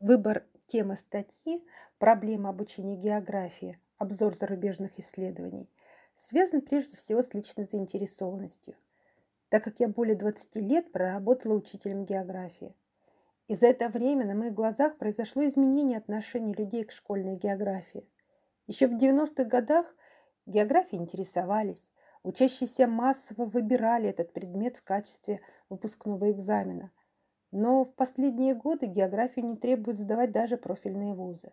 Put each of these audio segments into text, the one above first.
Выбор темы статьи «Проблема обучения географии. Обзор зарубежных исследований» связан прежде всего с личной заинтересованностью, так как я более 20 лет проработала учителем географии. И за это время на моих глазах произошло изменение отношений людей к школьной географии. Еще в 90-х годах географией интересовались, учащиеся массово выбирали этот предмет в качестве выпускного экзамена – но в последние годы географию не требуют сдавать даже профильные вузы.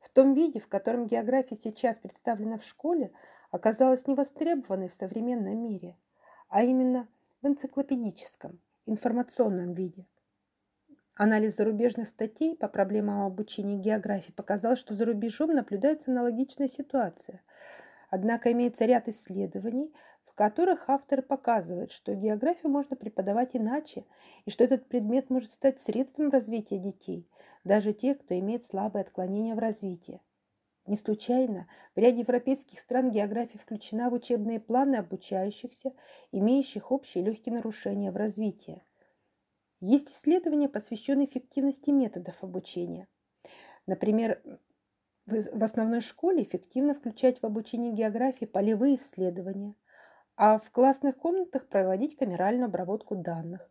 В том виде, в котором география сейчас представлена в школе, оказалась невостребованной в современном мире, а именно в энциклопедическом, информационном виде. Анализ зарубежных статей по проблемам обучения географии показал, что за рубежом наблюдается аналогичная ситуация. Однако имеется ряд исследований, которых авторы показывают, что географию можно преподавать иначе, и что этот предмет может стать средством развития детей, даже тех, кто имеет слабые отклонения в развитии. Не случайно в ряде европейских стран география включена в учебные планы обучающихся, имеющих общие легкие нарушения в развитии. Есть исследования, посвященные эффективности методов обучения. Например, в основной школе эффективно включать в обучение географии полевые исследования – а в классных комнатах проводить камеральную обработку данных,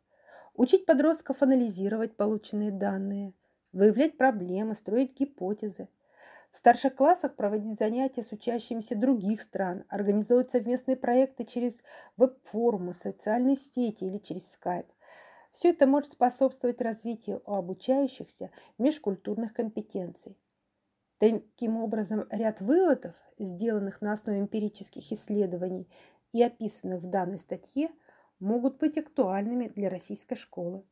учить подростков анализировать полученные данные, выявлять проблемы, строить гипотезы. В старших классах проводить занятия с учащимися других стран, организовывать совместные проекты через веб-форумы, социальные сети или через Skype. Все это может способствовать развитию у обучающихся межкультурных компетенций. Таким образом, ряд выводов, сделанных на основе эмпирических исследований и описанных в данной статье, могут быть актуальными для российской школы.